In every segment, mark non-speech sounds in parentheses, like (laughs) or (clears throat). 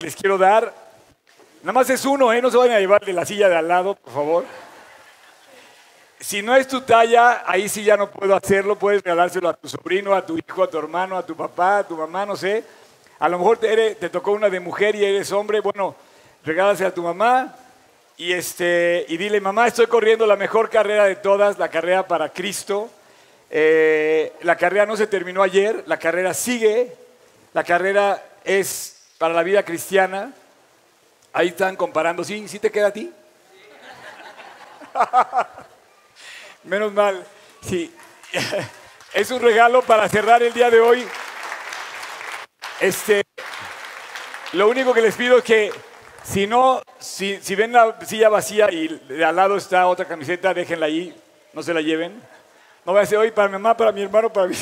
les quiero dar. Nada más es uno, ¿eh? No se vayan a llevar de la silla de al lado, por favor. Si no es tu talla, ahí sí ya no puedo hacerlo. Puedes regalárselo a tu sobrino, a tu hijo, a tu hermano, a tu papá, a tu mamá, no sé. A lo mejor te, te tocó una de mujer y eres hombre. Bueno, regálaselo a tu mamá y, este, y dile, mamá, estoy corriendo la mejor carrera de todas, la carrera para Cristo. Eh, la carrera no se terminó ayer, la carrera sigue, la carrera es para la vida cristiana. Ahí están comparando, ¿sí? ¿Sí te queda a ti? (laughs) Menos mal, sí. (laughs) Es un regalo para cerrar el día de hoy. Este, lo único que les pido es que si no, si, ven la silla vacía y de al lado está otra camiseta, déjenla ahí, no se la lleven. No voy a decir, hoy para mi mamá, para mi hermano, para mi... (laughs)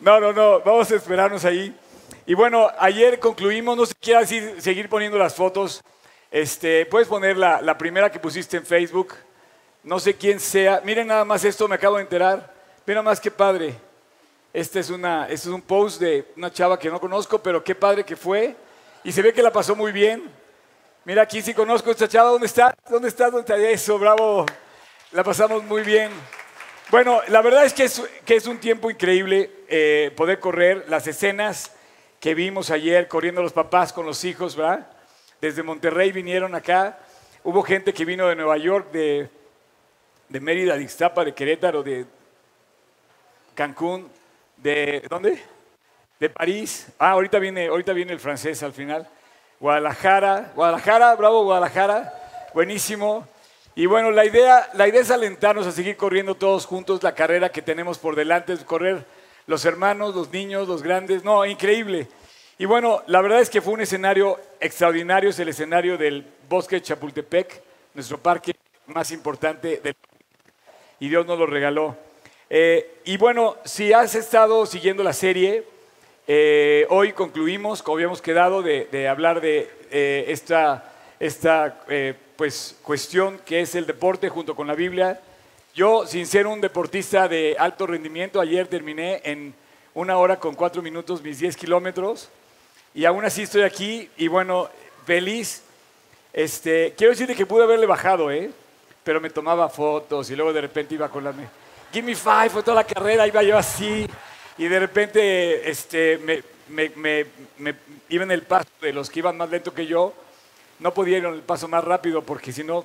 no, no, no, vamos a esperarnos ahí. Y bueno, ayer concluimos, no sé quieras seguir poniendo las fotos. Este, puedes poner la, la, primera que pusiste en Facebook. No sé quién sea. Miren nada más esto, me acabo de enterar. Mira más qué padre. Este es, una, este es un post de una chava que no conozco, pero qué padre que fue. Y se ve que la pasó muy bien. Mira aquí sí conozco a esta chava. ¿Dónde está? ¿Dónde está? ¿Dónde está? Eso, bravo. La pasamos muy bien. Bueno, la verdad es que es, que es un tiempo increíble eh, poder correr las escenas que vimos ayer corriendo los papás con los hijos, ¿verdad? Desde Monterrey vinieron acá. Hubo gente que vino de Nueva York, de, de Mérida, de Ixtapa, de Querétaro, de Cancún, de ¿dónde? De París. Ah, ahorita viene, ahorita viene el francés al final. Guadalajara, Guadalajara, bravo Guadalajara, buenísimo. Y bueno, la idea, la idea es alentarnos a seguir corriendo todos juntos la carrera que tenemos por delante, es correr los hermanos, los niños, los grandes, no, increíble. Y bueno, la verdad es que fue un escenario extraordinario, es el escenario del Bosque de Chapultepec, nuestro parque más importante del y Dios nos lo regaló. Eh, y bueno, si has estado siguiendo la serie, eh, hoy concluimos, como habíamos quedado, de, hablar de eh, esta, esta pues, cuestión que es el deporte junto con la Biblia. Yo, sin ser un deportista de alto rendimiento, ayer terminé en una hora con cuatro minutos mis 10 kilómetros y aún así estoy aquí y bueno, feliz. Este, quiero decirte que pude haberle bajado, ¿eh? pero me tomaba fotos y luego de repente iba con la... Give me five, fue toda la carrera, iba yo así y de repente este, me, me, me, iba en el paso de los que iban más lento que yo. No podía el paso más rápido porque si no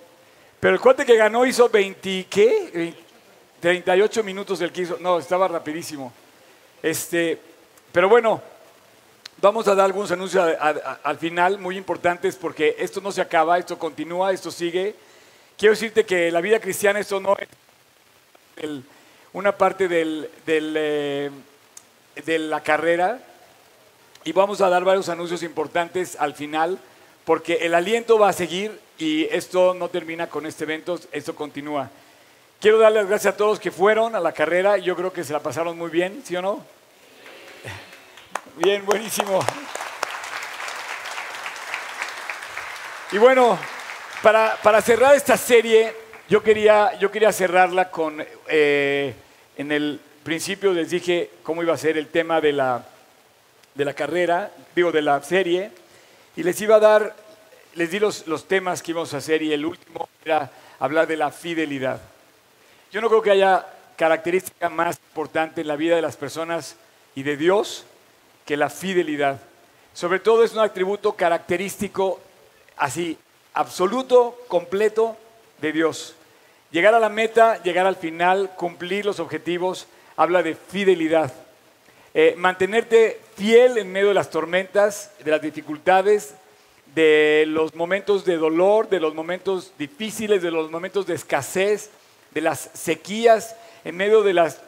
pero el cuate que ganó hizo 20, ¿qué? 38 minutos el que hizo. No, estaba rapidísimo. Este, pero bueno, vamos a dar algunos anuncios al final muy importantes porque esto no se acaba, esto continúa, esto sigue. Quiero decirte que la vida cristiana, esto no es una parte del, eh, de la carrera. Y vamos a dar varios anuncios importantes al final porque el aliento va a seguir y esto no termina con este evento, esto continúa. Quiero darles gracias a todos que fueron a la carrera, yo creo que se la pasaron muy bien, ¿sí o no? Bien, buenísimo. Y bueno, para, para cerrar esta serie, yo quería, yo quería cerrarla con, eh, en el principio les dije cómo iba a ser el tema de la, de la carrera, digo, de la serie, y les iba a dar les di los, temas que íbamos a hacer y el último era hablar de la fidelidad. Yo no creo que haya característica más importante en la vida de las personas y de Dios que la fidelidad. Sobre todo es un atributo característico así, absoluto, completo de Dios. Llegar a la meta, llegar al final, cumplir los objetivos, habla de fidelidad. Eh, mantenerte fiel en medio de las tormentas, de las dificultades, de los momentos de dolor, de los momentos difíciles, de los momentos de escasez, de las sequías, en medio de las,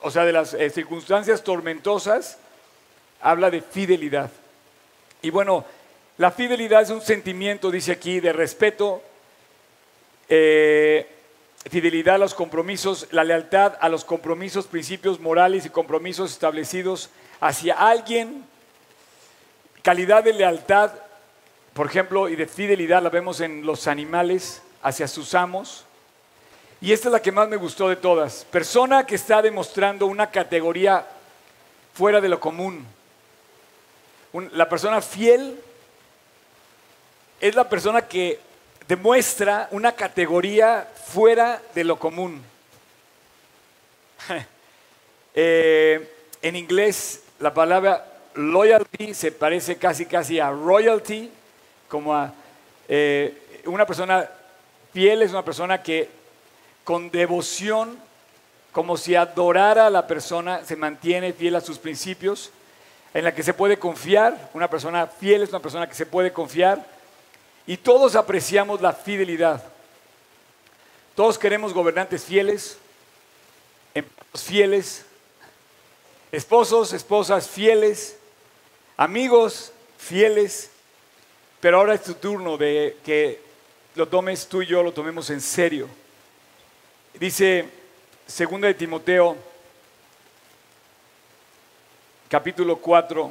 o sea, de las eh, circunstancias tormentosas, habla de fidelidad. Y bueno, la fidelidad es un sentimiento, dice aquí, de respeto, eh, fidelidad a los compromisos, la lealtad a los compromisos, principios morales y compromisos establecidos hacia alguien Calidad de lealtad, por ejemplo, y de fidelidad la vemos en los animales hacia sus amos. Y esta es la que más me gustó de todas. Persona que está demostrando una categoría fuera de lo común. la persona fiel es la persona que demuestra una categoría fuera de lo común. (laughs) Eh, en inglés la palabra loyalty se parece casi casi a royalty, como a eh, una persona fiel es una persona que con devoción, como si adorara a la persona, se mantiene fiel a sus principios, en la que se puede confiar. Una persona fiel es una persona que se puede confiar. Y todos apreciamos la fidelidad. Todos queremos gobernantes fieles, empleados fieles, esposos, esposas fieles, amigos fieles, pero ahora es tu turno de que lo tomes tú y yo, lo tomemos en serio. Dice segunda de Timoteo, capítulo 4,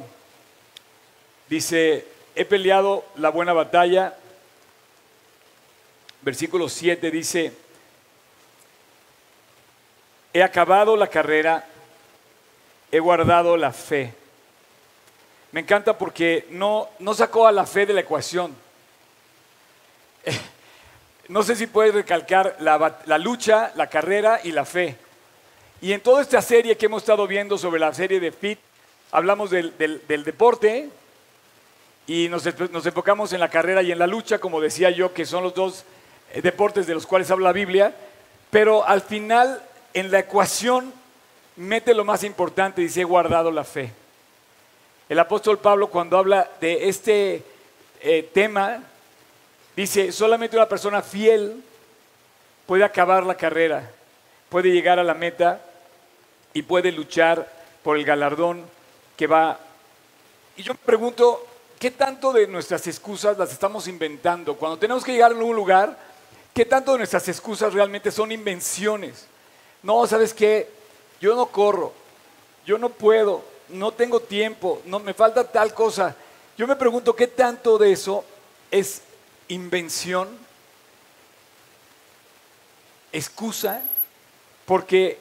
dice, he peleado la buena batalla. Versículo 7 dice, he acabado la carrera, he guardado la fe. Me encanta porque no, no sacó a la fe de la ecuación. (laughs) No sé si puedes recalcar la, lucha, la carrera y la fe. Y en toda esta serie que hemos estado viendo sobre la serie de FIT, hablamos del, deporte y nos, nos, enfocamos en la carrera y en la lucha, como decía yo, que son los dos eh, deportes de los cuales habla la Biblia. Pero al final, en la ecuación, mete lo más importante, dice, he guardado la fe. El apóstol Pablo cuando habla de este eh, tema, dice, solamente una persona fiel puede acabar la carrera, puede llegar a la meta y puede luchar por el galardón que va. Y yo me pregunto, ¿qué tanto de nuestras excusas las estamos inventando? Cuando tenemos que llegar a un lugar, ¿qué tanto de nuestras excusas realmente son invenciones? No, ¿sabes qué? Yo no corro, yo no puedo, no tengo tiempo, no me falta tal cosa. Yo me pregunto qué tanto de eso es invención, excusa, porque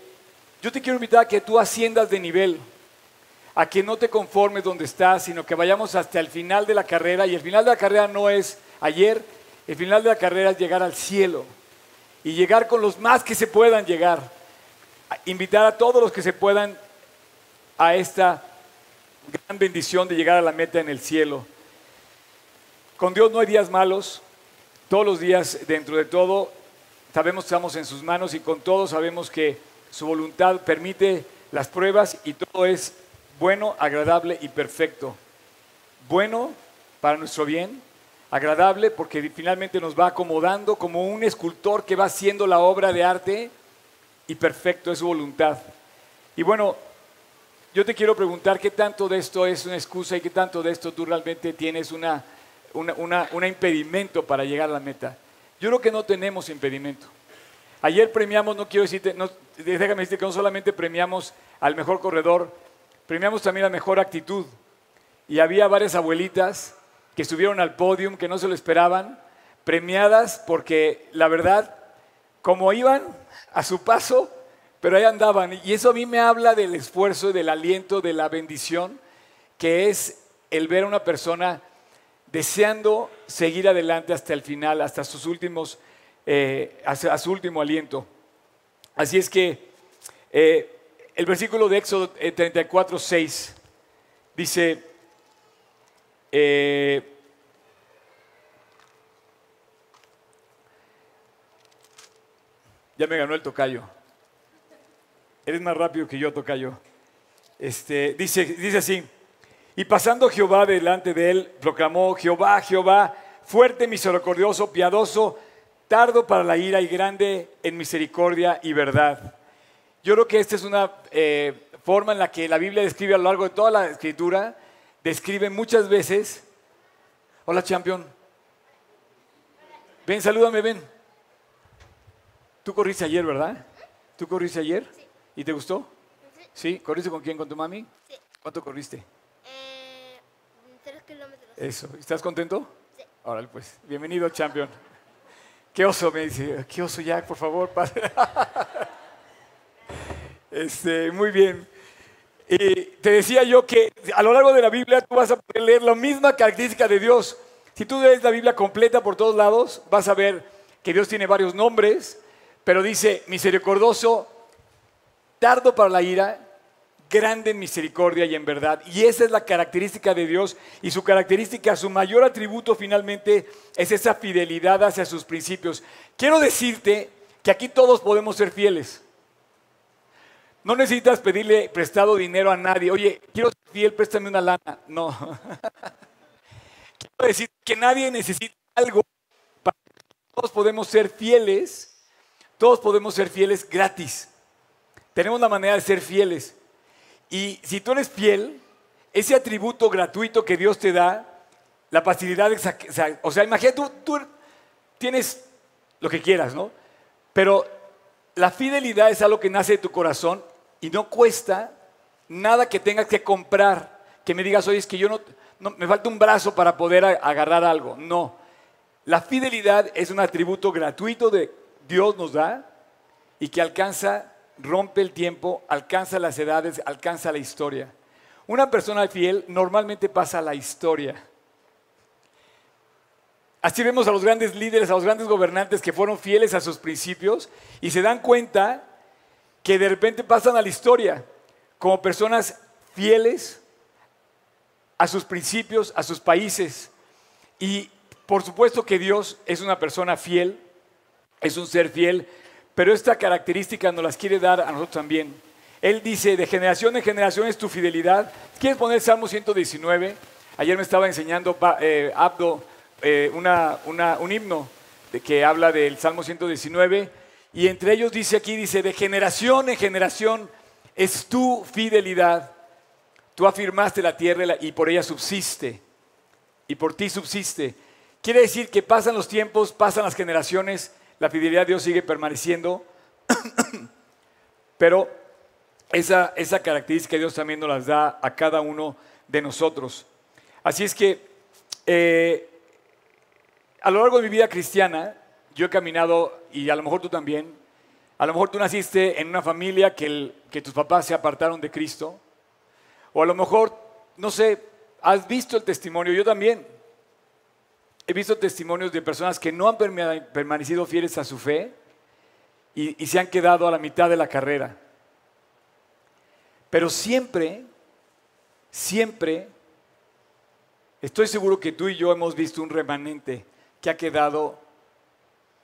yo te quiero invitar a que tú asciendas de nivel, a que no te conformes donde estás, sino que vayamos hasta el final de la carrera. Y el final de la carrera no es ayer, el final de la carrera es llegar al cielo y llegar con los más que se puedan llegar. Invitar a todos los que se puedan a esta gran bendición de llegar a la meta en el cielo. Con Dios no hay días malos, todos los días dentro de todo sabemos que estamos en sus manos y con todo sabemos que su voluntad permite las pruebas y todo es bueno, agradable y perfecto. Bueno para nuestro bien, agradable porque finalmente nos va acomodando como un escultor que va haciendo la obra de arte y perfecto es su voluntad. Y bueno, yo te quiero preguntar qué tanto de esto es una excusa y qué tanto de esto tú realmente tienes una, un impedimento para llegar a la meta. Yo creo que no tenemos impedimento. Ayer premiamos, no quiero decirte, déjame decirte que no solamente premiamos al mejor corredor, premiamos también la mejor actitud. Y había varias abuelitas que subieron al podium, que no se lo esperaban, premiadas porque la verdad, como iban a su paso, pero ahí andaban. Y eso a mí me habla del esfuerzo, del aliento, de la bendición, que es el ver a una persona deseando seguir adelante hasta el final, hasta sus últimos, eh, hasta su último aliento. Así es que eh, el versículo de Éxodo 34, eh, 6 dice, ya me ganó el tocayo. Eres más rápido que yo, tocayo. Este, dice, dice así, y pasando Jehová delante de él, proclamó, Jehová, Jehová, fuerte, misericordioso, piadoso, tardo para la ira y grande en misericordia y verdad. Yo creo que esta es una eh, forma en la que la Biblia describe a lo largo de toda la escritura, describe muchas veces, hola champion, ven, salúdame, ven. Tú corriste ayer, ¿verdad? ¿Tú corriste ayer? ¿Y te gustó? Sí. ¿Corriste con quién? ¿Con tu mami? Sí. ¿Cuánto corriste? Eh, tres kilómetros. Eso. ¿Estás contento? Sí. Órale, pues. Bienvenido, champion. Qué oso, me dice. Qué oso, Jack, por favor, (laughs) padre. Este, muy bien. Y te decía yo que a lo largo de la Biblia tú vas a poder leer la misma característica de Dios. Si tú lees la Biblia completa por todos lados, vas a ver que Dios tiene varios nombres, pero dice misericordioso, tardo para la ira, grande en misericordia y en verdad. Y esa es la característica de Dios y su característica, su mayor atributo finalmente es esa fidelidad hacia sus principios. Quiero decirte que aquí todos podemos ser fieles. No necesitas pedirle prestado dinero a nadie. Oye, quiero ser fiel, préstame una lana. No. (laughs) quiero decir que nadie necesita algo. Para todos podemos ser fieles. Todos podemos ser fieles gratis. Tenemos la manera de ser fieles. Y si tú eres fiel, ese atributo gratuito que Dios te da, la facilidad de... O sea, imagínate, tú, tú tienes lo que quieras, ¿no? Pero la fidelidad es algo que nace de tu corazón y no cuesta nada que tengas que comprar, que me digas, oye, es que yo no, no me falta un brazo para poder agarrar algo. No, la fidelidad es un atributo gratuito de Dios nos da y que alcanza rompe el tiempo, alcanza las edades, alcanza la historia. Una persona fiel normalmente pasa a la historia. Así vemos a los grandes líderes, a los grandes gobernantes que fueron fieles a sus principios y se dan cuenta que de repente pasan a la historia como personas fieles a sus principios, a sus países. Y por supuesto que Dios es una persona fiel, es un ser fiel pero esta característica nos las quiere dar a nosotros también. Él dice, de generación en generación es tu fidelidad. ¿Quieres poner Salmo 119? Ayer me estaba enseñando eh, Abdo eh, un himno que habla del Salmo 119 y entre ellos dice aquí, dice, de generación en generación es tu fidelidad. Tú afirmaste la tierra y por ella subsiste. Y por ti subsiste. Quiere decir que pasan los tiempos, pasan las generaciones la fidelidad de Dios sigue permaneciendo, (clears throat) pero esa, esa característica Dios también nos las da a cada uno de nosotros. Así es que eh, a lo largo de mi vida cristiana, yo he caminado, y a lo mejor tú también, a lo mejor tú naciste en una familia que, que tus papás se apartaron de Cristo, o a lo mejor, no sé, has visto el testimonio, yo también, he visto testimonios de personas que no han permanecido fieles a su fe y, se han quedado a la mitad de la carrera. Pero siempre, siempre, estoy seguro que tú y yo hemos visto un remanente que ha quedado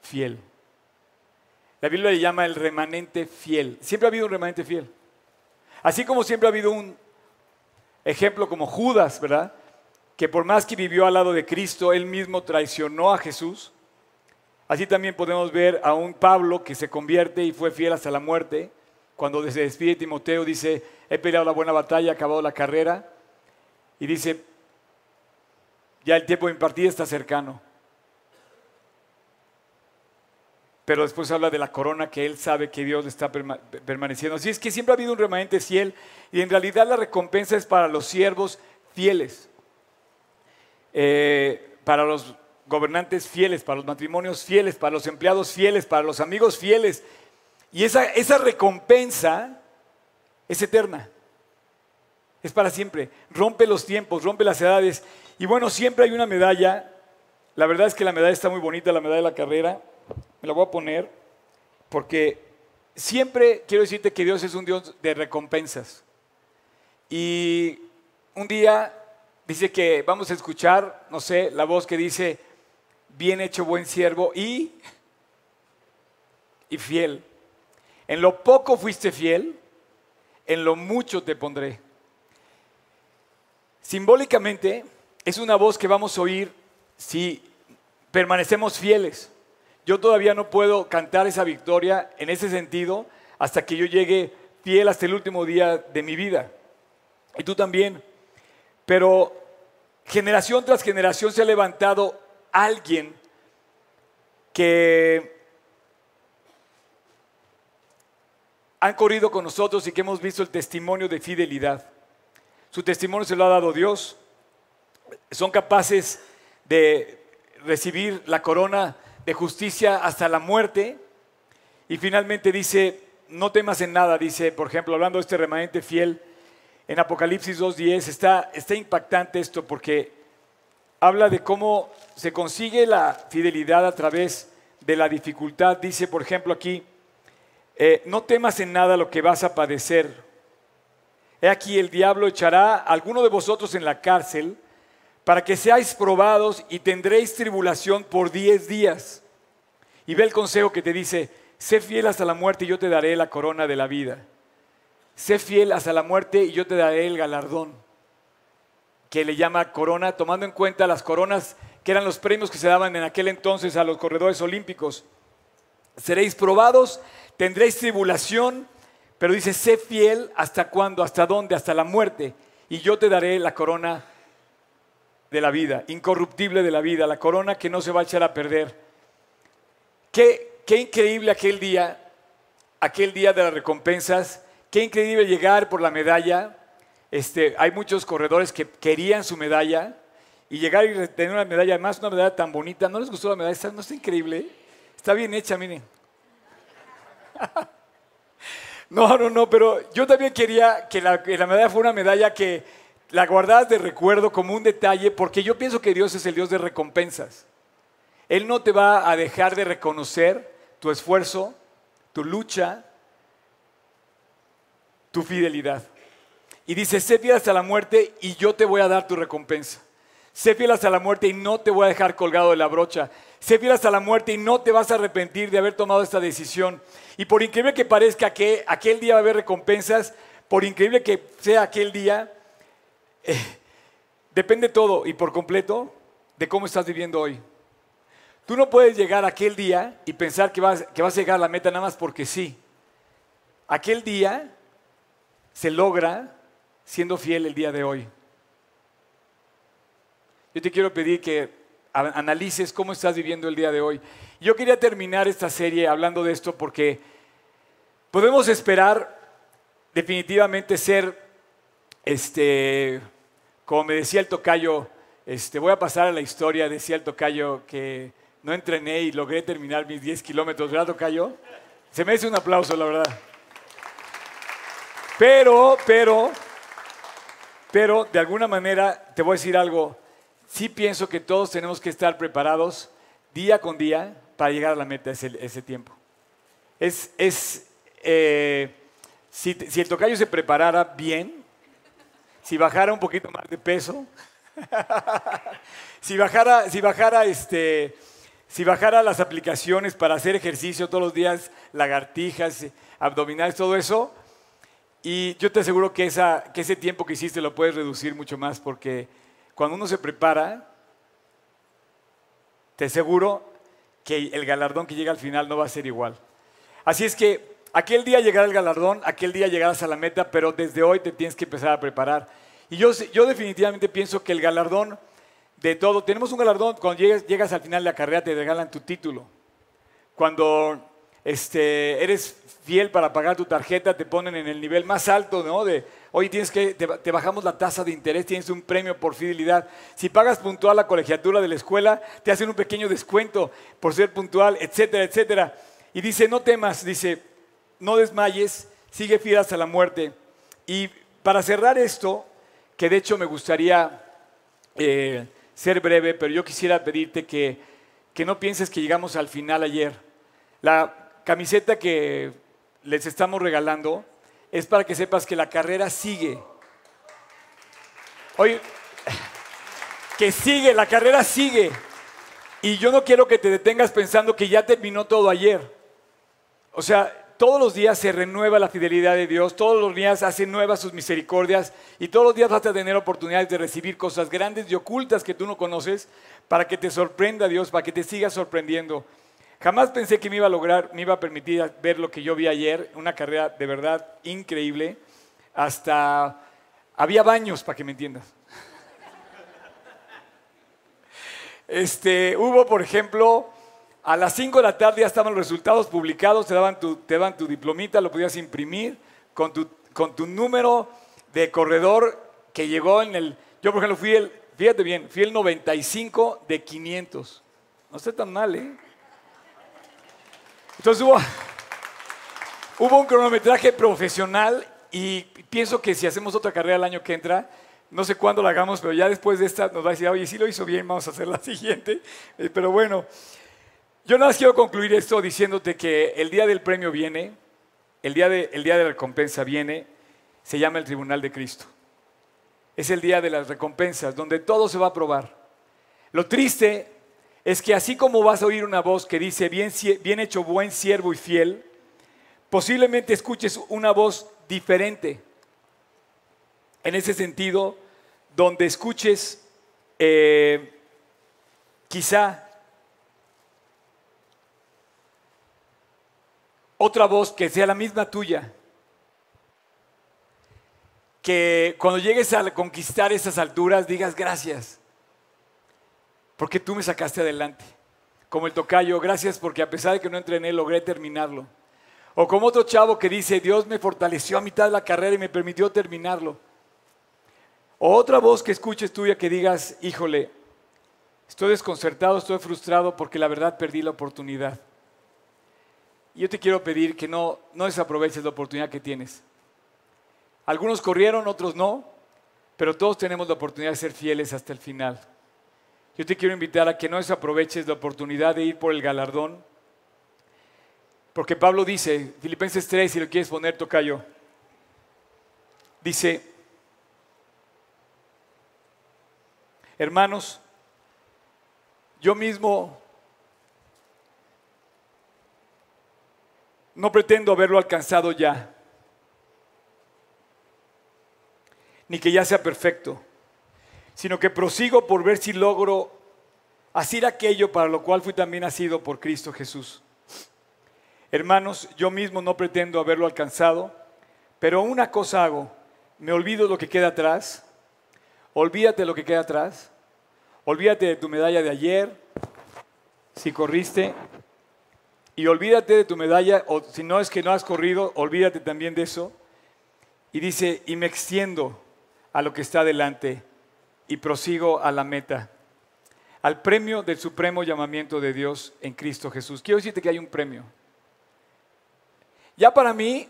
fiel. La Biblia le llama el remanente fiel. Siempre ha habido un remanente fiel. Así como siempre ha habido un ejemplo como Judas, ¿verdad? Que por más que vivió al lado de Cristo, él mismo traicionó a Jesús. Así también podemos ver a un Pablo que se convierte y fue fiel hasta la muerte. Cuando se despide Timoteo dice, he peleado la buena batalla, he acabado la carrera. Y dice, ya el tiempo de impartir está cercano. Pero después habla de la corona que él sabe que Dios está permaneciendo. Así es que siempre ha habido un remanente fiel y en realidad la recompensa es para los siervos fieles. Eh, para los gobernantes fieles, para los matrimonios fieles, para los empleados fieles, para los amigos fieles. Y esa, esa recompensa es eterna. Es para siempre. Rompe los tiempos, rompe las edades. Y bueno, siempre hay una medalla. La verdad es que la medalla está muy bonita, la medalla de la carrera. Me la voy a poner porque siempre quiero decirte que Dios es un Dios de recompensas. Y un día Dice que vamos a escuchar, no sé, la voz que dice, bien hecho buen siervo y, y fiel. En lo poco fuiste fiel, en lo mucho te pondré. Simbólicamente es una voz que vamos a oír si permanecemos fieles. Yo todavía no puedo cantar esa victoria en ese sentido hasta que yo llegue fiel hasta el último día de mi vida. Y tú también. Pero generación tras generación se ha levantado alguien que han corrido con nosotros y que hemos visto el testimonio de fidelidad. Su testimonio se lo ha dado Dios. Son capaces de recibir la corona de justicia hasta la muerte. Y finalmente dice, no temas en nada, dice, por ejemplo, hablando de este remanente fiel, en Apocalipsis 2.10. Está, está impactante esto porque habla de cómo se consigue la fidelidad a través de la dificultad. Dice, por ejemplo, aquí, eh, no temas en nada lo que vas a padecer. He aquí el diablo echará a alguno de vosotros en la cárcel para que seáis probados y tendréis tribulación por diez días. Y ve el consejo que te dice, sé fiel hasta la muerte y yo te daré la corona de la vida. Sé fiel hasta la muerte y yo te daré el galardón, que le llama corona, tomando en cuenta las coronas que eran los premios que se daban en aquel entonces a los corredores olímpicos. Seréis probados, tendréis tribulación, pero dice, sé fiel hasta cuándo, hasta dónde, hasta la muerte, y yo te daré la corona de la vida, incorruptible de la vida, la corona que no se va a echar a perder. Qué, qué increíble aquel día, aquel día de las recompensas, qué increíble llegar por la medalla. Este, hay muchos corredores que querían su medalla y llegar y tener una medalla, además una medalla tan bonita. ¿No les gustó la medalla? ¿No está increíble? Está bien hecha, miren. (laughs) No, no, no, pero yo también quería que la, que la medalla fuera una medalla que la guardas de recuerdo como un detalle, porque yo pienso que Dios es el Dios de recompensas. Él no te va a dejar de reconocer tu esfuerzo, tu lucha, tu fidelidad. Y dice, sé fiel hasta la muerte y yo te voy a dar tu recompensa. Sé fiel hasta la muerte y no te voy a dejar colgado de la brocha. Sé fiel hasta la muerte y no te vas a arrepentir de haber tomado esta decisión. Y por increíble que parezca que aquel día va a haber recompensas, por increíble que sea aquel día, eh, depende todo y por completo de cómo estás viviendo hoy. Tú no puedes llegar aquel día y pensar que vas, que vas a llegar a la meta nada más porque sí. Aquel día se logra siendo fiel el día de hoy. Yo te quiero pedir que analices cómo estás viviendo el día de hoy. Yo quería terminar esta serie hablando de esto porque podemos esperar definitivamente ser este como me decía el tocayo, este, voy a pasar a la historia, decía el tocayo que no entrené y logré terminar mis 10 kilómetros, ¿verdad tocayo? Se me un aplauso, la verdad. Pero, pero, pero, de alguna manera, te voy a decir algo, sí pienso que todos tenemos que estar preparados día con día para llegar a la meta ese, ese tiempo. Es, es eh, si, si el tocayo se preparara bien, si bajara un poquito más de peso, (laughs) si bajara, si bajara este, si bajara las aplicaciones para hacer ejercicio todos los días, lagartijas, abdominales, todo eso, y yo te aseguro que, esa, que ese tiempo que hiciste lo puedes reducir mucho más porque cuando uno se prepara, te aseguro que el galardón que llega al final no va a ser igual. Así es que Aquel día llegará el galardón, aquel día llegarás a la meta, pero desde hoy te tienes que empezar a preparar. Y yo, yo definitivamente pienso que el galardón de todo, tenemos un galardón, cuando llegas, llegas al final de la carrera te regalan tu título. Cuando este, eres fiel para pagar tu tarjeta, te ponen en el nivel más alto, ¿no? De, hoy tienes que, te, te, bajamos la tasa de interés, tienes un premio por fidelidad. Si pagas puntual la colegiatura de la escuela, te hacen un pequeño descuento por ser puntual, etcétera, etcétera. Y dice, no temas, dice, no desmayes, sigue fiel hasta la muerte. Y para cerrar esto, que de hecho me gustaría eh, ser breve, pero yo quisiera pedirte que, que no pienses que llegamos al final ayer. La camiseta que les estamos regalando es para que sepas que la carrera sigue. Oye, que sigue, la carrera sigue. Y yo no quiero que te detengas pensando que ya terminó todo ayer. O sea, todos los días se renueva la fidelidad de Dios, todos los días hace nuevas sus misericordias y todos los días vas a tener oportunidades de recibir cosas grandes y ocultas que tú no conoces para que te sorprenda Dios, para que te siga sorprendiendo. Jamás pensé que me iba a lograr, me iba a permitir ver lo que yo vi ayer, una carrera de verdad increíble. Hasta había baños, para que me entiendas. Este, hubo, por ejemplo, a las 5 de la tarde ya estaban los resultados publicados, te daban tu, te diplomita, lo podías imprimir con tu, con tu número de corredor que llegó en el... Yo, por ejemplo, fui el, fíjate bien, fui el 95 de 500. No está tan mal, ¿eh? Entonces hubo, un cronometraje profesional y pienso que si hacemos otra carrera el año que entra, no sé cuándo la hagamos, pero ya después de esta nos va a decir, oye, sí lo hizo bien, vamos a hacer la (laughs) siguiente. Eh, pero bueno, yo nada más quiero concluir esto diciéndote que el día del premio viene, el día de, el día de la recompensa viene, se llama el Tribunal de Cristo. Es el día de las recompensas, donde todo se va a probar. Lo triste es que así como vas a oír una voz que dice, bien, bien hecho, buen siervo y fiel, posiblemente escuches una voz diferente. En ese sentido, donde escuches eh, quizá otra voz que sea la misma tuya, que cuando llegues a conquistar esas alturas digas gracias, porque tú me sacaste adelante. Como el tocayo, gracias porque a pesar de que no entrené, logré terminarlo. O como otro chavo que dice, Dios me fortaleció a mitad de la carrera y me permitió terminarlo. O otra voz que escuches tuya que digas, híjole, estoy desconcertado, estoy frustrado porque la verdad perdí la oportunidad. Yo te quiero pedir que no, no desaproveches la oportunidad que tienes. Algunos corrieron, otros no, pero todos tenemos la oportunidad de ser fieles hasta el final. Yo te quiero invitar a que no desaproveches la oportunidad de ir por el galardón porque Pablo dice, Filipenses 3, si lo quieres poner, toca yo. Dice, hermanos, yo mismo no pretendo haberlo alcanzado ya, ni que ya sea perfecto, sino que prosigo por ver si logro hacer aquello para lo cual fui también nacido por Cristo Jesús. Hermanos, yo mismo no pretendo haberlo alcanzado, pero una cosa hago, me olvido lo que queda atrás, olvídate lo que queda atrás, olvídate de tu medalla de ayer, si corriste, y olvídate de tu medalla, o si no es que no has corrido, olvídate también de eso. Y dice, y me extiendo a lo que está delante y prosigo a la meta, al premio del supremo llamamiento de Dios en Cristo Jesús. Quiero decirte que hay un premio. Ya para mí,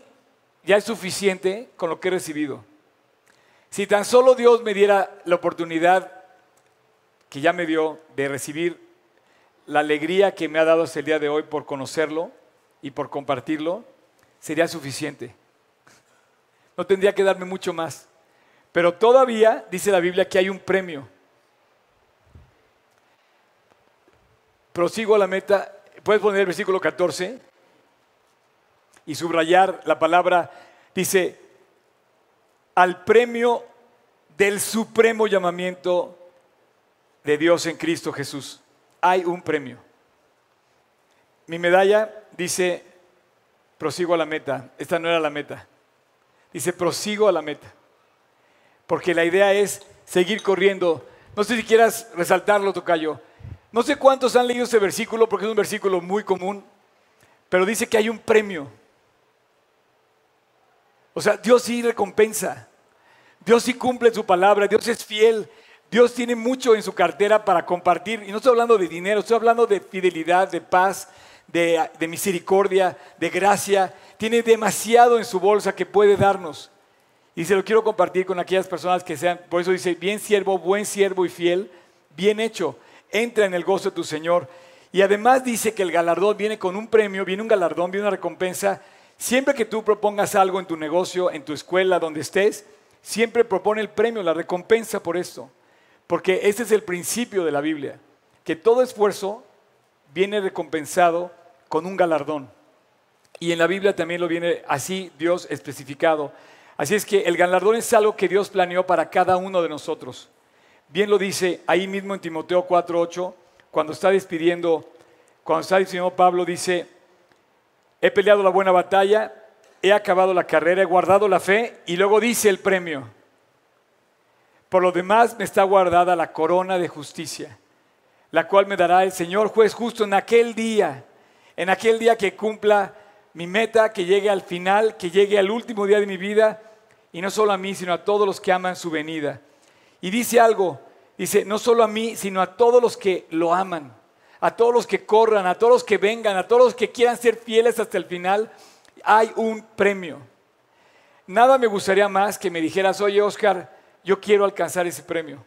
ya es suficiente con lo que he recibido. Si tan solo Dios me diera la oportunidad que ya me dio de recibir la alegría que me ha dado hasta el día de hoy por conocerlo y por compartirlo, sería suficiente. No tendría que darme mucho más. Pero todavía dice la Biblia que hay un premio. Prosigo a la meta. Puedes poner el versículo 14 y subrayar la palabra, dice, al premio del supremo llamamiento de Dios en Cristo Jesús. Hay un premio. Mi medalla dice, prosigo a la meta. Esta no era la meta. Dice, prosigo a la meta. Porque la idea es seguir corriendo. No sé si quieras resaltarlo, Tocayo. No sé cuántos han leído ese versículo porque es un versículo muy común, pero dice que hay un premio. O sea, Dios sí recompensa. Dios sí cumple su palabra. Dios es fiel. Dios tiene mucho en su cartera para compartir. Y no estoy hablando de dinero, estoy hablando de fidelidad, de paz, de, misericordia, de gracia. Tiene demasiado en su bolsa que puede darnos. Y se lo quiero compartir con aquellas personas que sean, por eso dice, bien siervo, buen siervo y fiel, bien hecho. Entra en el gozo de tu Señor. Y además dice que el galardón viene con un premio, viene un galardón, viene una recompensa Siempre que tú propongas algo en tu negocio, en tu escuela, donde estés, siempre propone el premio, la recompensa por esto. Porque ese es el principio de la Biblia, que todo esfuerzo viene recompensado con un galardón. Y en la Biblia también lo viene así Dios especificado. Así es que el galardón es algo que Dios planeó para cada uno de nosotros. Bien lo dice ahí mismo en Timoteo 4:8, cuando está despidiendo, cuando está diciendo Pablo dice, he peleado la buena batalla, he acabado la carrera, he guardado la fe y luego dice el premio. Por lo demás me está guardada la corona de justicia, la cual me dará el Señor juez justo en aquel día, en aquel día que cumpla mi meta, que llegue al final, que llegue al último día de mi vida, y no solo a mí, sino a todos los que aman su venida. Y dice algo, dice, no solo a mí, sino a todos los que lo aman a todos los que corran, a todos los que vengan, a todos los que quieran ser fieles hasta el final, hay un premio. nada me gustaría más que me dijeras, oye Oscar, yo quiero alcanzar ese premio.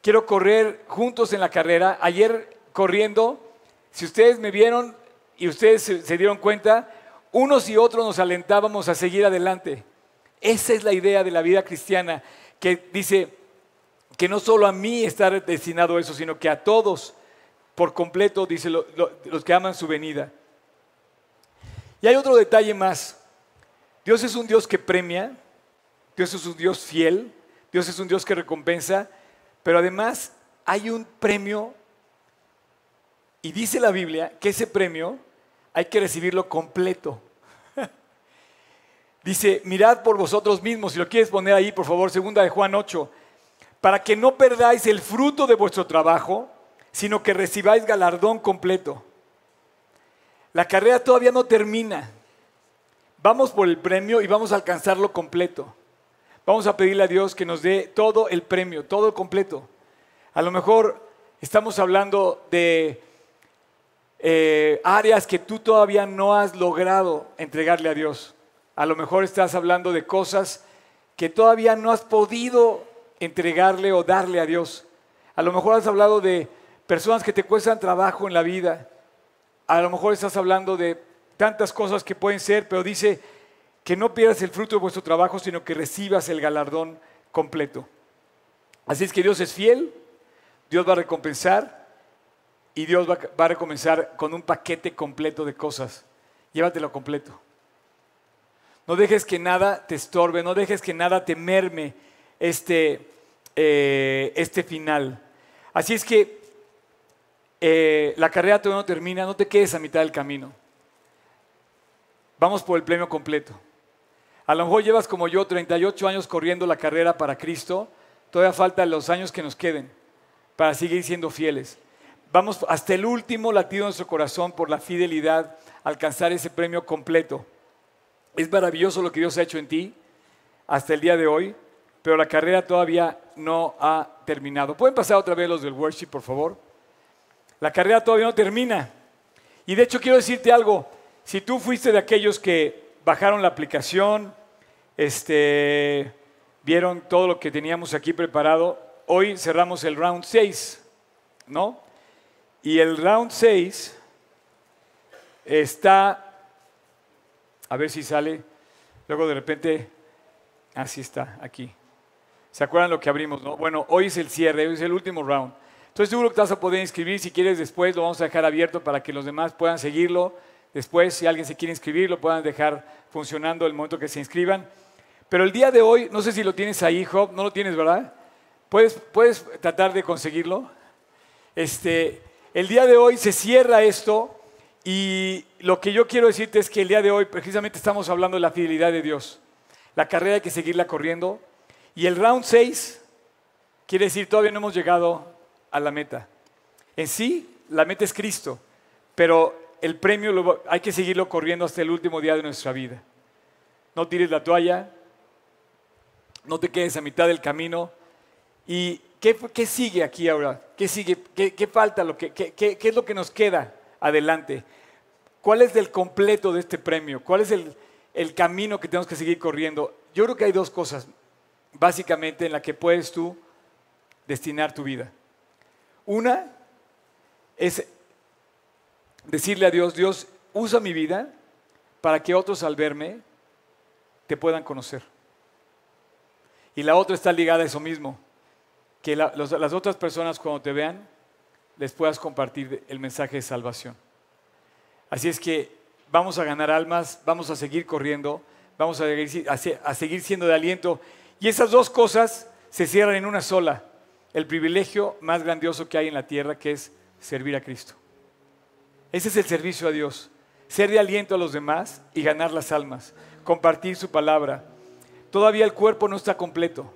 Quiero correr juntos en la carrera. Ayer corriendo, si ustedes me vieron y ustedes se, dieron cuenta, unos y otros nos alentábamos a seguir adelante. Esa es la idea de la vida cristiana, que dice que no solo a mí está destinado eso, sino que a todos por completo, dice lo- lo- los que aman su venida. Y hay otro detalle más. Dios es un Dios que premia, Dios es un Dios fiel, Dios es un Dios que recompensa, pero además hay un premio y dice la Biblia que ese premio hay que recibirlo completo. (laughs) Dice, mirad por vosotros mismos, si lo quieres poner ahí, por favor, segunda de Juan 8, para que no perdáis el fruto de vuestro trabajo, sino que recibáis galardón completo. La carrera todavía no termina. Vamos por el premio y vamos a alcanzarlo completo. Vamos a pedirle a Dios que nos dé todo el premio, todo completo. A lo mejor estamos hablando de eh, áreas que tú todavía no has logrado entregarle a Dios. A lo mejor estás hablando de cosas que todavía no has podido entregarle o darle a Dios. A lo mejor has hablado de personas que te cuestan trabajo en la vida. A lo mejor estás hablando de tantas cosas que pueden ser, pero dice que no pierdas el fruto de vuestro trabajo, sino que recibas el galardón completo. Así es que Dios es fiel, Dios va a recompensar y Dios va, a recompensar con un paquete completo de cosas. Llévatelo completo. No dejes que nada te estorbe, no dejes que nada te merme este, eh, este final. Así es que eh, la carrera todavía no termina, no te quedes a mitad del camino. Vamos por el premio completo. A lo mejor llevas como yo 38 años corriendo la carrera para Cristo, todavía faltan los años que nos queden para seguir siendo fieles. Vamos hasta el último latido de nuestro corazón por la fidelidad, alcanzar ese premio completo. Es maravilloso lo que Dios ha hecho en ti hasta el día de hoy, pero la carrera todavía no ha terminado. ¿Pueden pasar otra vez los del worship, por favor? La carrera todavía no termina. Y de hecho quiero decirte algo, si tú fuiste de aquellos que bajaron la aplicación, este, vieron todo lo que teníamos aquí preparado, hoy cerramos el round 6, ¿no? Y el round 6 está, a ver si sale, luego de repente, así está, aquí. ¿Se acuerdan lo que abrimos? No? Bueno, hoy es el cierre, hoy es el último round. Entonces seguro que te vas a poder inscribir, si quieres después lo vamos a dejar abierto para que los demás puedan seguirlo. Después, si alguien se quiere inscribir, lo puedan dejar funcionando el momento que se inscriban. Pero el día de hoy, no sé si lo tienes ahí, Job, no lo tienes, ¿verdad? ¿Puedes, puedes tratar de conseguirlo? Este, el día de hoy se cierra esto y lo que yo quiero decirte es que el día de hoy precisamente estamos hablando de la fidelidad de Dios. La carrera hay que seguirla corriendo. Y el round 6 quiere decir todavía no hemos llegado a la meta. En sí, la meta es Cristo, pero el premio lo- hay que seguirlo corriendo hasta el último día de nuestra vida. No tires la toalla, no te quedes a mitad del camino. ¿Y qué, sigue aquí ahora? ¿Qué sigue? ¿Qué, falta? Qué es lo que nos queda adelante? ¿Cuál es el completo de este premio? ¿Cuál es el, el camino que tenemos que seguir corriendo? Yo creo que hay dos cosas, básicamente, en las que puedes tú destinar tu vida. Una es decirle a Dios, Dios, usa mi vida para que otros al verme te puedan conocer. Y la otra está ligada a eso mismo, que las otras personas cuando te vean les puedas compartir el mensaje de salvación. Así es que vamos a ganar almas, vamos a seguir corriendo, vamos a a seguir siendo de aliento. Y esas dos cosas se cierran en una sola, el privilegio más grandioso que hay en la tierra, que es servir a Cristo. Ese es el servicio a Dios, ser de aliento a los demás y ganar las almas, compartir su palabra. Todavía el cuerpo no está completo,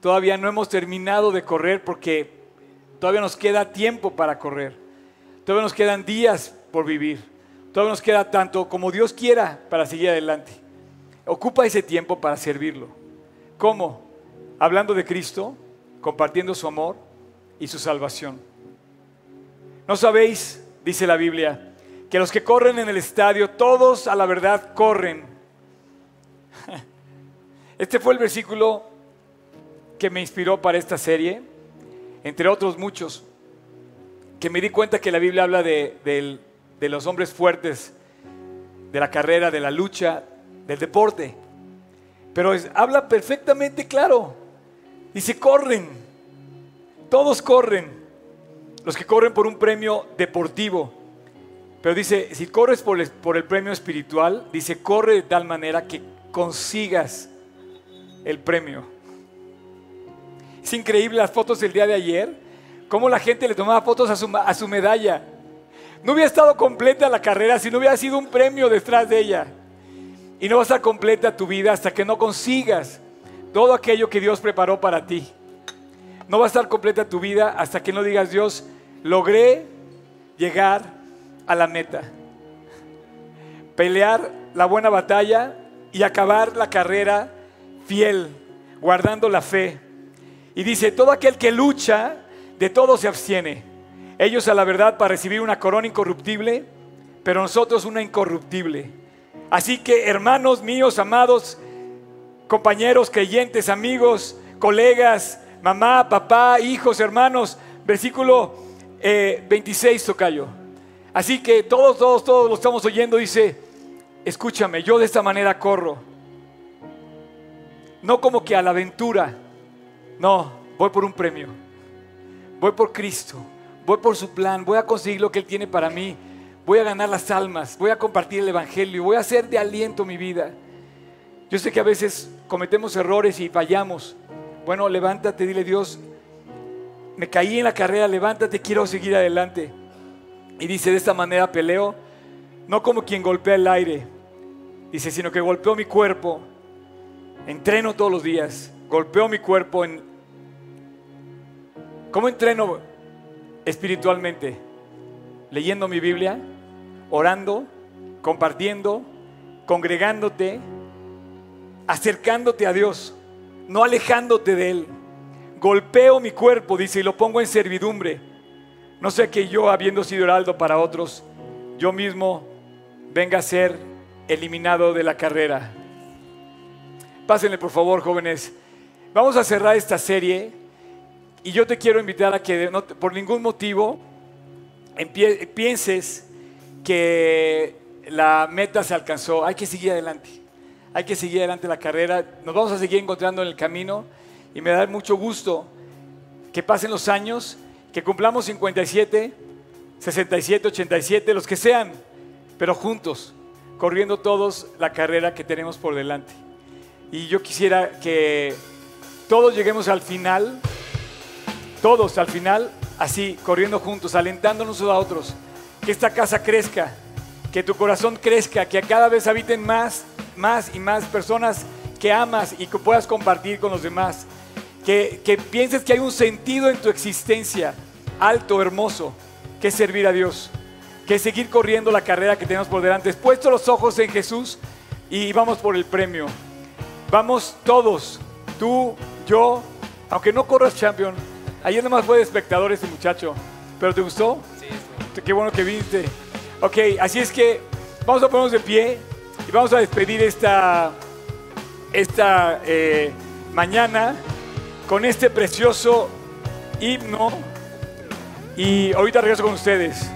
todavía no hemos terminado de correr porque todavía nos queda tiempo para correr, todavía nos quedan días por vivir, todavía nos queda tanto como Dios quiera para seguir adelante. Ocupa ese tiempo para servirlo. ¿Cómo? Hablando de Cristo, compartiendo su amor y su salvación. ¿No sabéis, dice la Biblia, que los que corren en el estadio, todos a la verdad corren, (laughs) Este fue el versículo que me inspiró para esta serie, entre otros muchos, que me di cuenta que la Biblia habla de, de los hombres fuertes, de la carrera, de la lucha, del deporte. Pero es- habla perfectamente claro. Dice, corren. Todos corren. Los que corren por un premio deportivo. Pero dice, si corres por el, por el premio espiritual, dice, corre de tal manera que consigas el premio. Es increíble las fotos del día de ayer, cómo la gente le tomaba fotos a su, a su medalla. No hubiera estado completa la carrera si no hubiera sido un premio detrás de ella. Y no va a estar completa tu vida hasta que no consigas todo aquello que Dios preparó para ti. No va a estar completa tu vida hasta que no digas, Dios, logré llegar a la meta. Pelear la buena batalla y acabar la carrera fiel, guardando la fe. Y dice, todo aquel que lucha, de todo se abstiene. Ellos a la verdad para recibir una corona incorruptible, pero nosotros una incorruptible. Así que hermanos míos, amados, compañeros, creyentes, amigos, colegas, mamá, papá, hijos, hermanos, versículo eh, 26, tocayo. Así que todos, todos, todos lo estamos oyendo, dice, escúchame, yo de esta manera corro. No como que a la aventura, no, voy por un premio, voy por Cristo, voy por su plan, voy a conseguir lo que Él tiene para mí, voy a ganar las almas, voy a compartir el Evangelio, voy a hacer de aliento mi vida. Yo sé que a veces cometemos errores y fallamos. Bueno, levántate, dile Dios, me caí en la carrera, levántate, quiero seguir adelante. Y dice, de esta manera peleo, no como quien golpea el aire, dice, sino que golpeo mi cuerpo, entreno todos los días, golpeo mi cuerpo en... ¿Cómo entreno espiritualmente? Leyendo mi Biblia, orando, compartiendo, congregándote, acercándote a Dios, no alejándote de Él. Golpeo mi cuerpo, dice, y lo pongo en servidumbre. No sé que yo, habiendo sido heraldo para otros, yo mismo venga a ser eliminado de la carrera. Pásenle, por favor, jóvenes. Vamos a cerrar esta serie y yo te quiero invitar a que no por ningún motivo pienses que la meta se alcanzó. Hay que seguir adelante. Hay que seguir adelante la carrera. Nos vamos a seguir encontrando en el camino y me da mucho gusto que pasen los años, que cumplamos 57, 67, 87, los que sean, pero juntos, corriendo todos la carrera que tenemos por delante. Y yo quisiera que todos lleguemos al final, todos al final, así, corriendo juntos, alentándonos unos a otros, que esta casa crezca, que tu corazón crezca, que cada vez habiten más, más y más personas que amas y que puedas compartir con los demás. Que, que pienses que hay un sentido en tu existencia alto, hermoso, que es servir a Dios, que es seguir corriendo la carrera que tenemos por delante. Puesto los ojos en Jesús y vamos por el premio. Vamos todos, tú, yo, aunque no corras champion. Ayer nomás fue de espectador este muchacho, pero ¿te gustó? Sí, Qué bueno que viste. Ok, así es que vamos a ponernos de pie y vamos a despedir esta, esta eh, mañana con este precioso himno. Y ahorita regreso con ustedes.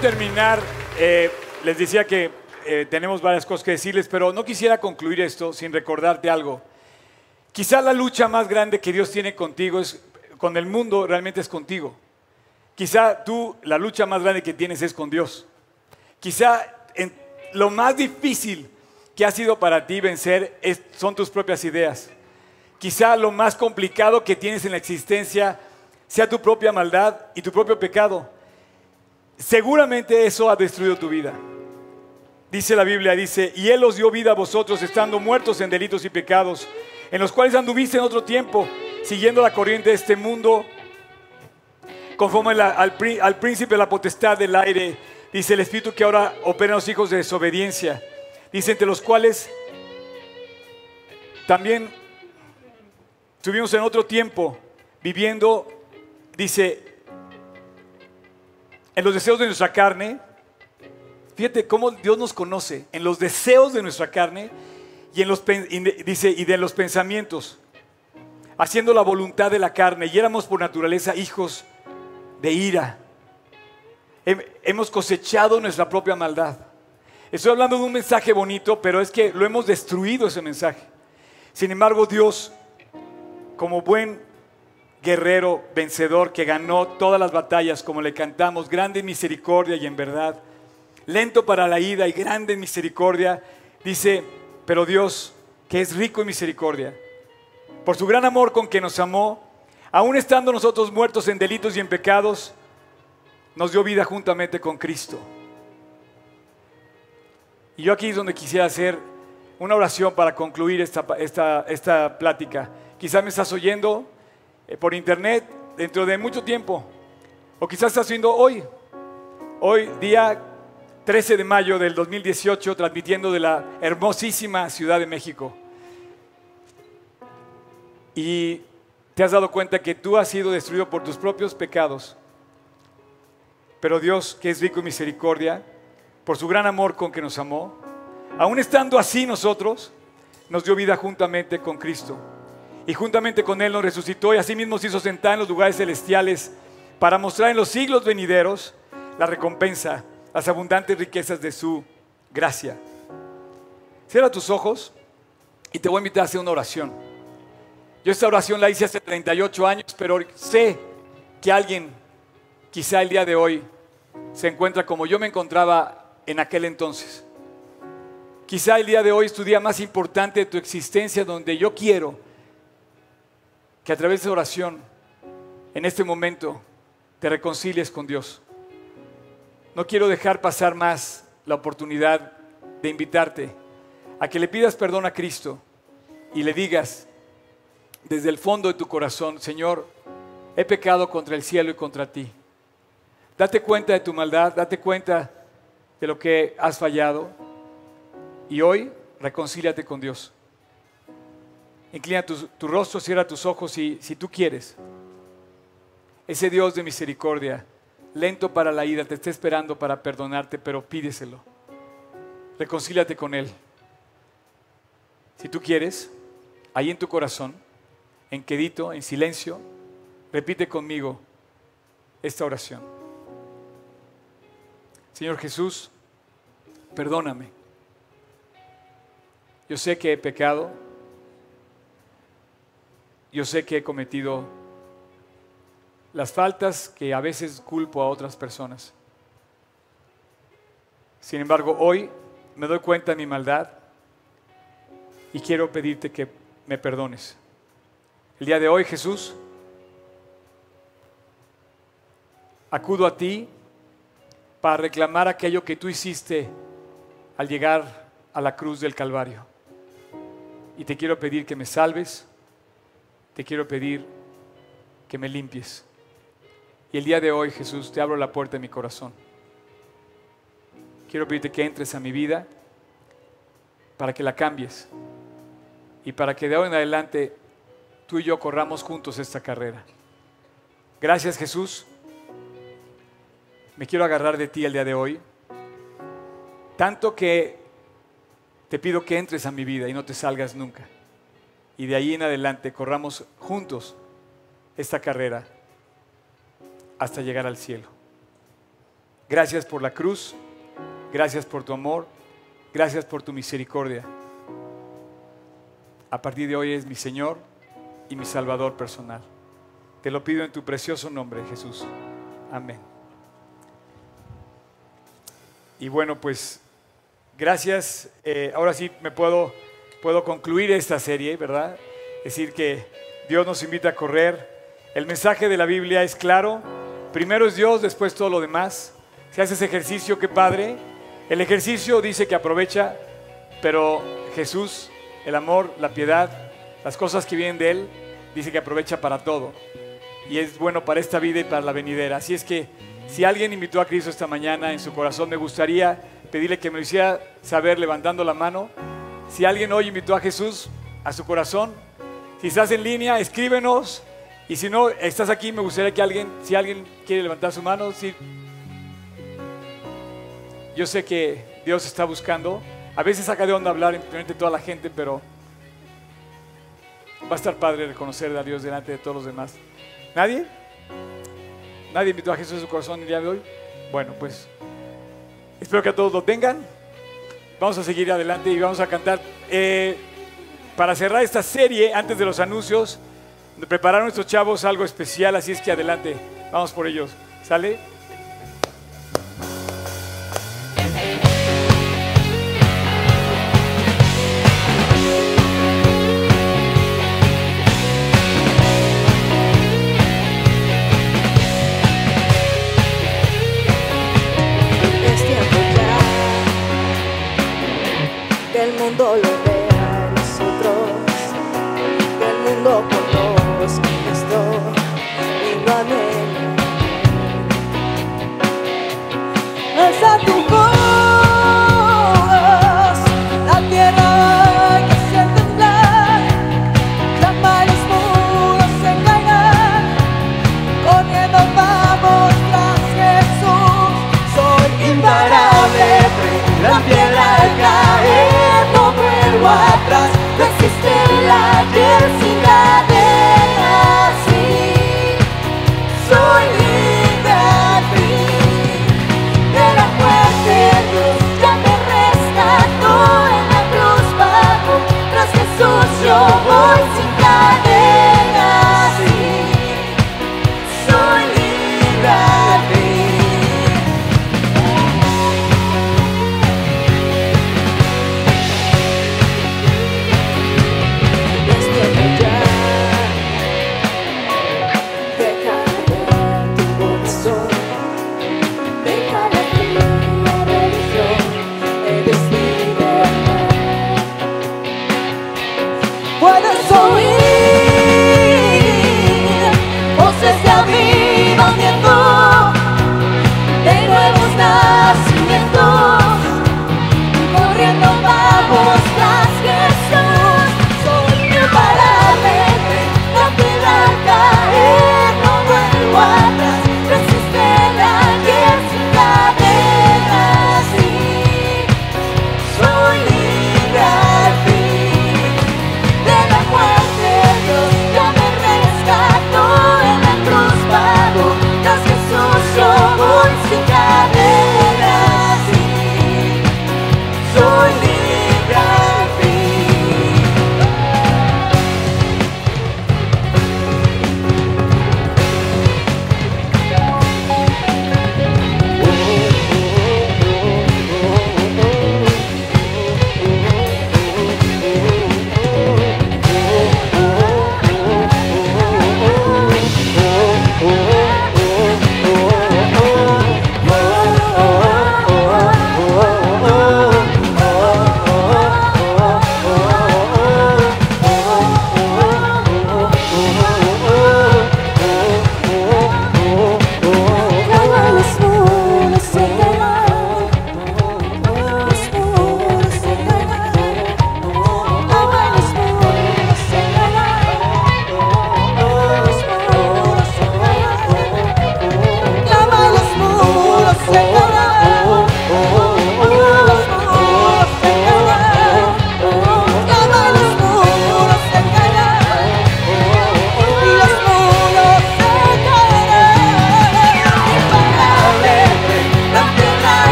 Terminar. eh, les decía que eh, tenemos varias cosas que decirles, pero no quisiera concluir esto sin recordarte algo. Quizá la lucha más grande que Dios tiene contigo es con el mundo, realmente es contigo. Quizá tú, la lucha más grande que tienes es con Dios. Quizá en- lo más difícil que ha sido para ti vencer es- son tus propias ideas. Quizá lo más complicado que tienes en la existencia sea tu propia maldad y tu propio pecado. Seguramente eso ha destruido tu vida. Dice la Biblia, dice, y Él os dio vida a vosotros estando muertos en delitos y pecados, en los cuales anduviste en otro tiempo, siguiendo la corriente de este mundo, conforme al, al príncipe de la potestad del aire, dice el Espíritu que ahora opera en los hijos de desobediencia, dice entre los cuales también estuvimos en otro tiempo viviendo, dice, en los deseos de nuestra carne. Fíjate cómo Dios nos conoce, en los deseos de nuestra carne y en los, dice, y de los pensamientos, haciendo la voluntad de la carne, y éramos por naturaleza hijos de ira. Hem- Hemos cosechado nuestra propia maldad. Estoy hablando de un mensaje bonito, pero es que lo hemos destruido ese mensaje. Sin embargo, Dios como buen guerrero vencedor que ganó todas las batallas, como le cantamos, grande en misericordia y en verdad, lento para la ida y grande en misericordia, dice, pero Dios, que es rico en misericordia, por su gran amor con que nos amó, aun estando nosotros muertos en delitos y en pecados, nos dio vida juntamente con Cristo. Y yo aquí es donde quisiera hacer una oración para concluir esta, esta, esta plática. Quizás me estás oyendo por internet dentro de mucho tiempo, o quizás estás oyendo hoy, hoy día 13 de mayo del 2018, transmitiendo de la hermosísima Ciudad de México. Y te has dado cuenta que tú has sido destruido por tus propios pecados. Pero Dios, que es rico en misericordia, por su gran amor con que nos amó, aun estando así nosotros, nos dio vida juntamente con Cristo. Y juntamente con Él nos resucitó y asimismo se hizo sentar en los lugares celestiales para mostrar en los siglos venideros la recompensa, las abundantes riquezas de su gracia. Cierra tus ojos y te voy a invitar a hacer una oración. Yo esta oración la hice hace 38 años, pero sé que alguien, quizá el día de hoy, se encuentra como yo me encontraba en aquel entonces. Quizá el día de hoy es tu día más importante de tu existencia, donde yo quiero que a través de oración, en este momento, te reconcilies con Dios. No quiero dejar pasar más la oportunidad de invitarte a que le pidas perdón a Cristo y le digas desde el fondo de tu corazón, Señor, he pecado contra el cielo y contra ti. Date cuenta de tu maldad, date cuenta de lo que has fallado y hoy reconcíliate con Dios. Inclina tu, rostro, cierra tus ojos y si tú quieres, ese Dios de misericordia, lento para la ira, te está esperando para perdonarte, pero pídeselo. Reconcíliate con Él. Si tú quieres, ahí en tu corazón, en quedito, en silencio, repite conmigo esta oración. Señor Jesús, perdóname. Yo sé que he pecado. Yo sé que he cometido las faltas que a veces culpo a otras personas. Sin embargo, hoy me doy cuenta de mi maldad y quiero pedirte que me perdones. El día de hoy, Jesús, acudo a ti para reclamar aquello que tú hiciste al llegar a la cruz del Calvario. Y te quiero pedir que me salves, te quiero pedir que me limpies. Y el día de hoy, Jesús, te abro la puerta de mi corazón. Quiero pedirte que entres a mi vida para que la cambies y para que de hoy en adelante tú y yo corramos juntos esta carrera. Gracias Jesús. Me quiero agarrar de ti el día de hoy. Tanto que te pido que entres a mi vida y no te salgas nunca. Y de ahí en adelante corramos juntos esta carrera hasta llegar al cielo. Gracias por la cruz, gracias por tu amor, gracias por tu misericordia. A partir de hoy es mi Señor y mi Salvador personal. Te lo pido en tu precioso nombre, Jesús. Amén. Y bueno, pues gracias. Eh, ahora sí me puedo, puedo concluir esta serie, ¿verdad? Es decir, que Dios nos invita a correr. El mensaje de la Biblia es claro. Primero es Dios, después todo lo demás. Si haces ejercicio, qué padre. El ejercicio dice que aprovecha, pero Jesús, el amor, la piedad, las cosas que vienen de Él, dice que aprovecha para todo. Y es bueno para esta vida y para la venidera. Así es que si alguien invitó a Cristo esta mañana en su corazón, me gustaría pedirle que me lo hiciera saber levantando la mano. Si alguien hoy invitó a Jesús a su corazón, si estás en línea, escríbenos. Y si no, estás aquí, me gustaría que alguien, si alguien quiere levantar su mano, sí. Yo sé que Dios está buscando. A veces saca de onda hablar frente toda la gente, pero va a estar padre reconocer a Dios delante de todos los demás. ¿Nadie? ¿Nadie invitó a Jesús a su corazón el día de hoy? Bueno, pues espero que a todos lo tengan. Vamos a seguir adelante y vamos a cantar. Eh, para cerrar esta serie, antes de los anuncios, prepararon estos chavos algo especial, así es que adelante, vamos por ellos. ¿Sale?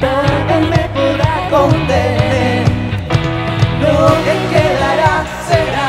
nada me podrá contener. Lo que quedará será.